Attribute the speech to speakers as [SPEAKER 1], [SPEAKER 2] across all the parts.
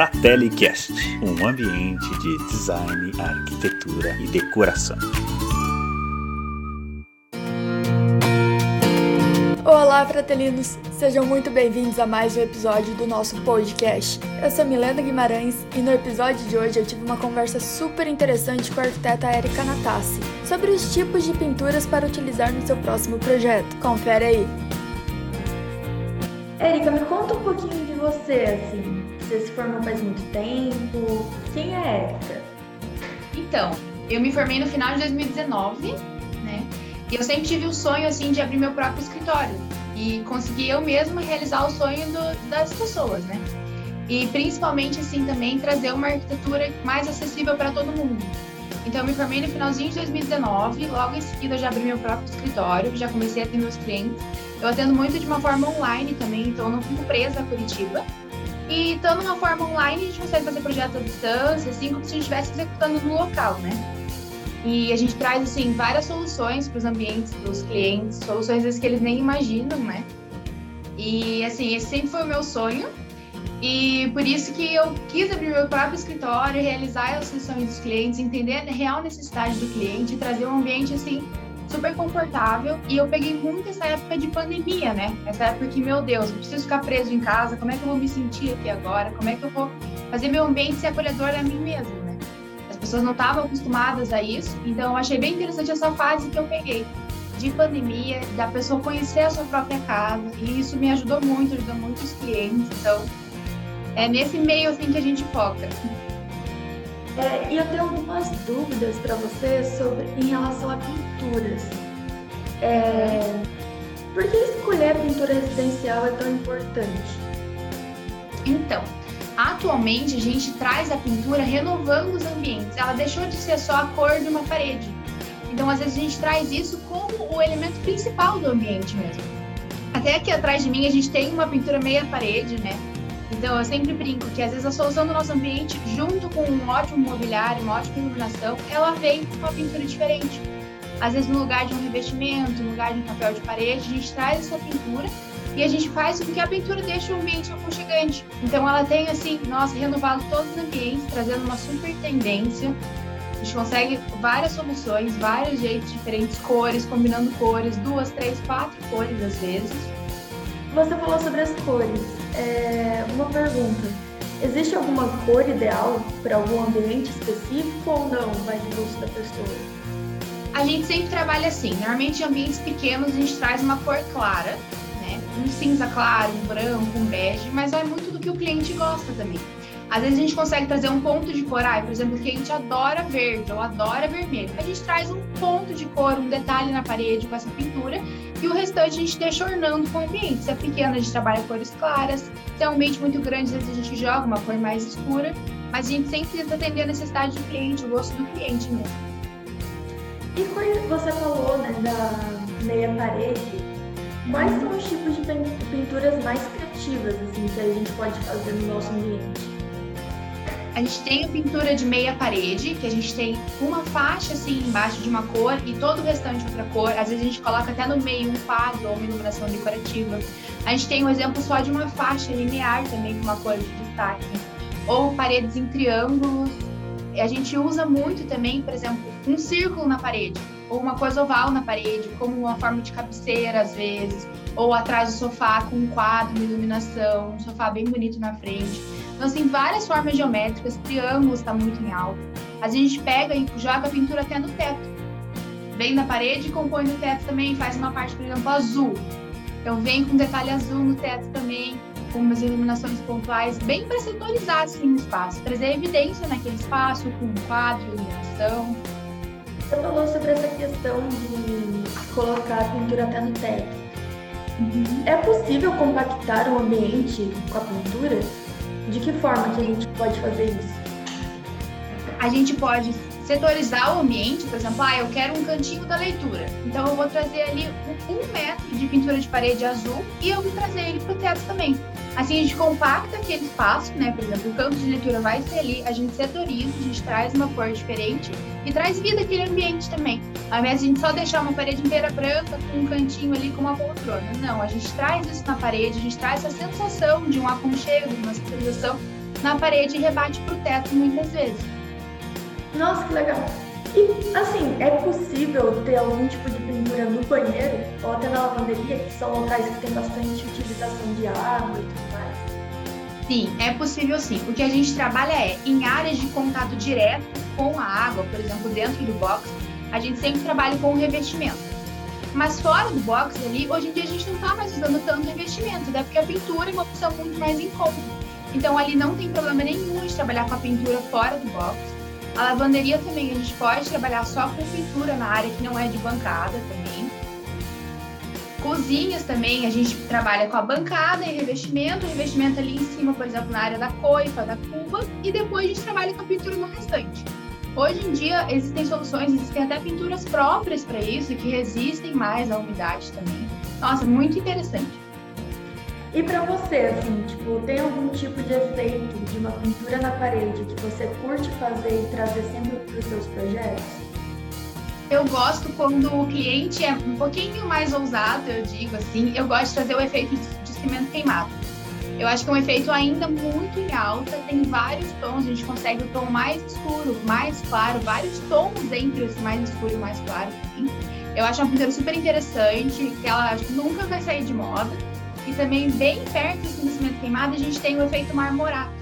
[SPEAKER 1] FratelliCast, um ambiente de design, arquitetura e decoração.
[SPEAKER 2] Olá, fratelinos! Sejam muito bem-vindos a mais um episódio do nosso podcast. Eu sou Milena Guimarães e no episódio de hoje eu tive uma conversa super interessante com a arquiteta Erika Natassi sobre os tipos de pinturas para utilizar no seu próximo projeto. Confere aí! Erika, me conta um pouquinho de você, assim. Você se formou faz muito tempo. Quem é a Erika?
[SPEAKER 3] Então, eu me formei no final de 2019, né? E eu sempre tive o sonho, assim, de abrir meu próprio escritório. E conseguir eu mesma realizar o sonho do, das pessoas, né? E principalmente, assim, também trazer uma arquitetura mais acessível para todo mundo. Então, eu me formei no finalzinho de 2019, logo em seguida eu já abri meu próprio escritório, já comecei a ter meus clientes. Eu atendo muito de uma forma online também, então eu não fico presa a Curitiba. E estando numa forma online, a gente consegue fazer projetos à distância, assim, como se a gente estivesse executando no local, né? E a gente traz, assim, várias soluções para os ambientes dos clientes, soluções que eles nem imaginam, né? E, assim, esse sempre foi o meu sonho. E por isso que eu quis abrir meu próprio escritório, realizar as sessões dos clientes, entender a real necessidade do cliente, trazer um ambiente, assim, super confortável. E eu peguei muito essa época de pandemia, né? Essa época que, meu Deus, eu preciso ficar preso em casa, como é que eu vou me sentir aqui agora? Como é que eu vou fazer meu ambiente ser acolhedor a mim mesmo, né? As pessoas não estavam acostumadas a isso, então eu achei bem interessante essa fase que eu peguei de pandemia, da pessoa conhecer a sua própria casa, e isso me ajudou muito, ajudou muitos clientes, então é nesse meio assim que a gente foca.
[SPEAKER 2] É, e eu tenho algumas dúvidas para você sobre em relação a pinturas. É, por que escolher a pintura residencial é tão importante?
[SPEAKER 3] Então, atualmente a gente traz a pintura renovando os ambientes. Ela deixou de ser só a cor de uma parede. Então, às vezes a gente traz isso como o elemento principal do ambiente mesmo. Até aqui atrás de mim a gente tem uma pintura meia parede, né? Então, eu sempre brinco que às vezes a solução do nosso ambiente, junto com um ótimo mobiliário, uma ótima iluminação, ela vem com uma pintura diferente. Às vezes, no lugar de um revestimento, no lugar de um papel de parede, a gente traz essa pintura e a gente faz com que a pintura deixe o ambiente aconchegante. Então, ela tem, assim, nossa, renovado todos os ambientes, trazendo uma super tendência. A gente consegue várias soluções, vários jeitos diferentes, cores, combinando cores, duas, três, quatro cores às vezes.
[SPEAKER 2] Você falou sobre as cores. É, uma pergunta: existe alguma cor ideal para algum ambiente específico ou não? Vai do gosto da pessoa?
[SPEAKER 3] A gente sempre trabalha assim. Normalmente, em ambientes pequenos, a gente traz uma cor clara, né? Um cinza claro, um branco, um bege, mas vai muito do que o cliente gosta também. Às vezes a gente consegue trazer um ponto de cor, ah, por exemplo, o cliente adora verde ou adora vermelho. A gente traz um ponto de cor, um detalhe na parede com essa pintura e o restante a gente deixa ornando com o ambiente. Se é pequeno, a gente trabalha cores claras. Se é um ambiente muito grande, às vezes a gente joga uma cor mais escura. Mas a gente sempre tenta atender a necessidade do cliente, o gosto do cliente mesmo.
[SPEAKER 2] E quando você falou né, da meia parede, quais são os tipos de pinturas mais criativas assim, que a gente pode fazer no nosso ambiente?
[SPEAKER 3] A gente tem a pintura de meia parede, que a gente tem uma faixa assim embaixo de uma cor e todo o restante outra cor. Às vezes a gente coloca até no meio um quadro ou uma iluminação decorativa. A gente tem um exemplo só de uma faixa linear também com uma cor de destaque. Ou paredes em triângulos. A gente usa muito também, por exemplo, um círculo na parede, ou uma coisa oval na parede, como uma forma de cabeceira às vezes, ou atrás do sofá com um quadro, uma iluminação, um sofá bem bonito na frente. Então, assim, várias formas geométricas, triângulos está muito em alta. A gente pega e joga a pintura até no teto. Vem na parede e compõe no teto também, faz uma parte, por exemplo, azul. Então vem com detalhe azul no teto também, com umas iluminações pontuais, bem para setorizar assim, o espaço, trazer evidência naquele espaço, com um quadro, iluminação.
[SPEAKER 2] Você falou sobre essa questão de colocar a pintura até no teto. Uhum. É possível compactar o ambiente com a pintura? De que forma que a gente pode fazer isso?
[SPEAKER 3] A gente pode setorizar o ambiente, por exemplo, ah, eu quero um cantinho da leitura. Então eu vou trazer ali um, metro de pintura de parede azul e eu vou trazer ele para o teto também. Assim a gente compacta aquele espaço, né? Por exemplo, o campo de leitura vai ser ali, a gente setoriza, a gente traz uma cor diferente e traz vida àquele ambiente também. Ao invés de a gente só deixar uma parede inteira branca com um cantinho ali com uma poltrona. Não, a gente traz isso na parede, a gente traz essa sensação de um aconchego, de uma setorização na parede e rebate para o teto muitas vezes.
[SPEAKER 2] Nossa, que legal! E, assim, é possível ter algum tipo de pintura no banheiro ou até na lavanderia, que são locais que tem bastante utilização de água e tudo mais?
[SPEAKER 3] Sim, é possível sim. O que a gente trabalha é em áreas de contato direto com a água, por exemplo, dentro do box, a gente sempre trabalha com o revestimento. Mas fora do box ali, hoje em dia a gente não está mais usando tanto revestimento, até porque a pintura é uma opção muito mais incômoda. Então ali não tem problema nenhum de trabalhar com a pintura fora do box a lavanderia também, a gente pode trabalhar só com pintura na área que não é de bancada também. Cozinhas também, a gente trabalha com a bancada e revestimento, revestimento ali em cima, por exemplo, na área da coifa, da cuba, e depois a gente trabalha com a pintura no restante. Hoje em dia existem soluções, existem até pinturas próprias para isso, que resistem mais à umidade também. Nossa, muito interessante.
[SPEAKER 2] E para você, assim, tipo, tem algum tipo de efeito de uma pintura na parede que você curte fazer e trazer sempre para os seus projetos?
[SPEAKER 3] Eu gosto quando o cliente é um pouquinho mais ousado, eu digo assim. Eu gosto de trazer o efeito de cimento queimado. Eu acho que é um efeito ainda muito em alta, tem vários tons, a gente consegue o tom mais escuro, mais claro, vários tons entre esse mais escuro e mais claro. Eu acho uma pintura super interessante, que ela nunca vai sair de moda e também bem perto do cimento queimado a gente tem o efeito marmorato.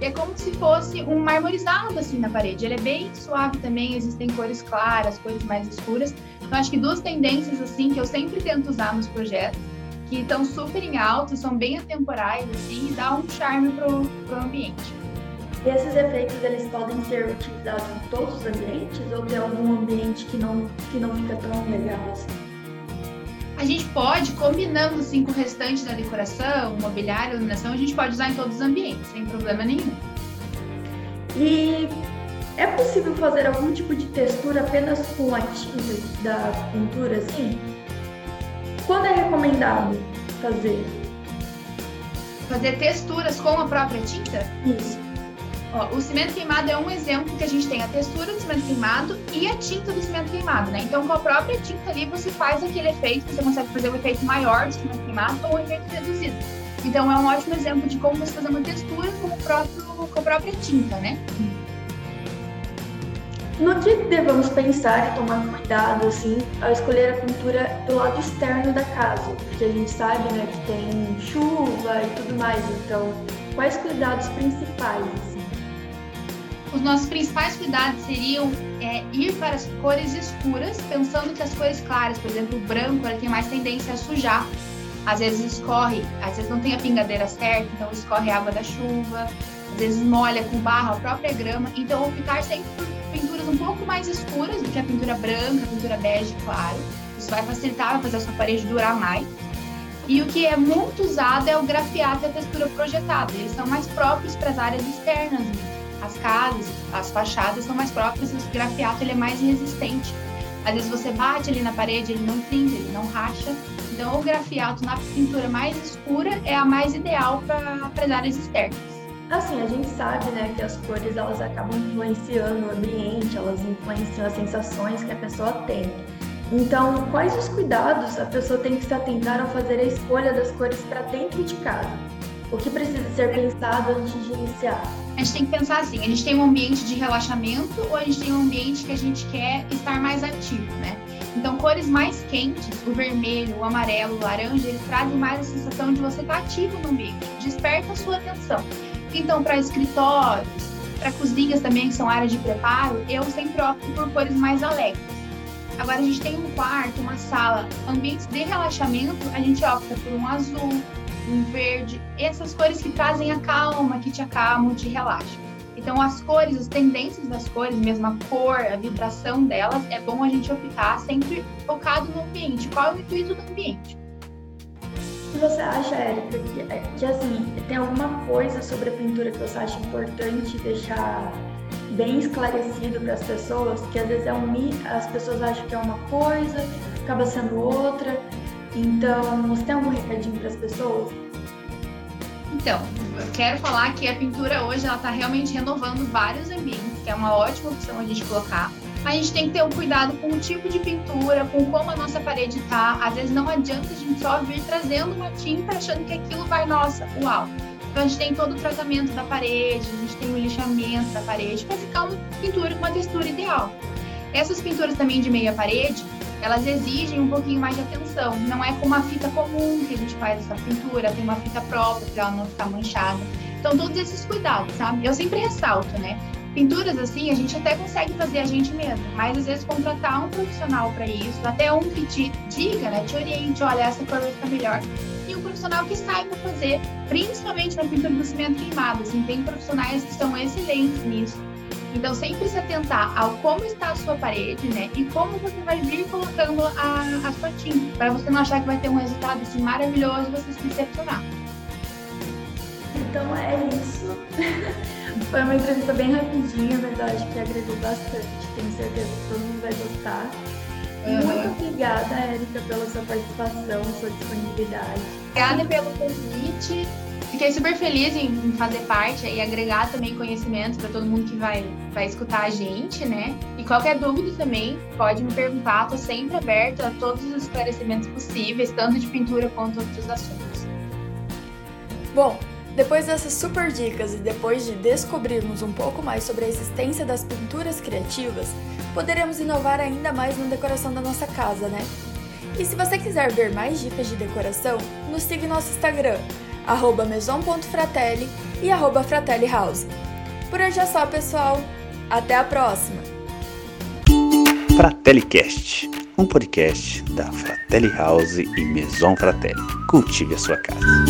[SPEAKER 3] é como se fosse um marmorizado assim na parede. Ele é bem suave também, existem cores claras, cores mais escuras. Então acho que duas tendências assim que eu sempre tento usar nos projetos, que estão super em alta, são bem atemporais assim e dá um charme pro, pro ambiente.
[SPEAKER 2] E esses efeitos eles podem ser utilizados em todos os ambientes ou tem algum ambiente que não que não fica tão legal assim?
[SPEAKER 3] a gente pode, combinando assim com o restante da decoração, mobiliário, iluminação, a gente pode usar em todos os ambientes, sem problema nenhum.
[SPEAKER 2] E é possível fazer algum tipo de textura apenas com a tinta da pintura, assim? Quando é recomendado fazer?
[SPEAKER 3] Fazer texturas com a própria tinta?
[SPEAKER 2] Isso.
[SPEAKER 3] Ó, o cimento queimado é um exemplo que a gente tem a textura do cimento queimado e a tinta do cimento queimado, né? Então, com a própria tinta ali, você faz aquele efeito, você consegue fazer o um efeito maior do cimento queimado ou o um efeito reduzido. Então, é um ótimo exemplo de como você fazer uma textura com, o próprio, com a própria tinta, né?
[SPEAKER 2] No que devemos pensar e tomar cuidado, assim, ao escolher a pintura do lado externo da casa? Porque a gente sabe, né, que tem chuva e tudo mais. Então, quais cuidados principais? Assim?
[SPEAKER 3] os nossos principais cuidados seriam é, ir para as cores escuras, pensando que as cores claras, por exemplo, o branco, ele tem mais tendência a sujar. Às vezes escorre, às vezes não tem a pingadeira certa, então escorre água da chuva, às vezes molha com barro a própria grama. Então, optar sempre por um pouco mais escuras do que a pintura branca, a pintura bege, claro. Isso vai facilitar, vai fazer a sua parede durar mais. E o que é muito usado é o grafiato e a textura projetada. Eles são mais próprios para as áreas externas mesmo as casas, as fachadas são mais próprias, o grafiato ele é mais resistente. Às vezes você bate ali na parede, ele não finge, ele não racha. Então, o grafiato na pintura mais escura é a mais ideal para as áreas externas.
[SPEAKER 2] Assim, a gente sabe, né, que as cores elas acabam influenciando o ambiente, elas influenciam as sensações que a pessoa tem. Então, quais os cuidados a pessoa tem que se atentar ao fazer a escolha das cores para dentro de casa? O que precisa ser pensado antes de iniciar?
[SPEAKER 3] A gente tem que pensar assim: a gente tem um ambiente de relaxamento ou a gente tem um ambiente que a gente quer estar mais ativo, né? Então, cores mais quentes, o vermelho, o amarelo, o laranja, eles trazem mais a sensação de você estar ativo no ambiente, desperta a sua atenção. Então, para escritórios, para cozinhas também, que são áreas de preparo, eu sempre opto por cores mais alegres. Agora, a gente tem um quarto, uma sala, ambientes de relaxamento, a gente opta por um azul, um verde, essas cores que trazem a calma, que te acalmam, te relaxam. Então, as cores, as tendências das cores, mesmo a cor, a vibração delas, é bom a gente optar sempre focado no ambiente. Qual é o intuito do ambiente?
[SPEAKER 2] Você acha, Érica, que, é, que assim, tem alguma coisa sobre a pintura que você acha importante deixar bem esclarecido para as pessoas? Que às vezes é um as pessoas acham que é uma coisa, acaba sendo outra. Então, você tem algum recadinho para as pessoas?
[SPEAKER 3] Então, eu quero falar que a pintura hoje ela está realmente renovando vários ambientes, que é uma ótima opção a gente colocar. A gente tem que ter um cuidado com o tipo de pintura, com como a nossa parede está. Às vezes não adianta a gente só vir trazendo uma tinta achando que aquilo vai, nossa, uau. Então a gente tem todo o tratamento da parede, a gente tem o lixamento da parede para ficar uma pintura com uma textura ideal. Essas pinturas também de meia parede, elas exigem um pouquinho mais de atenção. Não é com uma fita comum que a gente faz essa pintura, tem uma fita própria para ela não ficar manchada. Então todos esses cuidados, sabe? Eu sempre ressalto, né? Pinturas assim, a gente até consegue fazer a gente mesmo, mas às vezes contratar um profissional para isso, até um que te diga, né, te oriente, olha, essa cor vai ficar melhor. E um profissional que saiba fazer, principalmente na pintura do cimento queimado, assim, tem profissionais que são excelentes nisso. Então, sempre se atentar ao como está a sua parede, né? E como você vai vir colocando a, a sua tinta, para você não achar que vai ter um resultado assim maravilhoso e você se decepcionar.
[SPEAKER 2] Então é isso. Foi uma entrevista bem rapidinha, mas eu acho que agregou bastante. Tenho certeza que todo mundo vai gostar. Uhum. Muito obrigada, Érica, pela sua participação, sua disponibilidade.
[SPEAKER 3] Obrigada pelo convite. Fiquei super feliz em fazer parte e agregar também conhecimento para todo mundo que vai, vai escutar a gente, né? E qualquer dúvida também pode me perguntar, estou sempre aberta a todos os esclarecimentos possíveis, tanto de pintura quanto outros assuntos.
[SPEAKER 2] Bom, depois dessas super dicas e depois de descobrirmos um pouco mais sobre a existência das pinturas criativas, poderemos inovar ainda mais na decoração da nossa casa, né? E se você quiser ver mais dicas de decoração, nos siga no nosso Instagram, maison.fratelli e arroba. Por hoje é só, pessoal. Até a próxima!
[SPEAKER 1] FratelliCast, um podcast da Fratelli House e Maison Fratelli. Cultive a sua casa.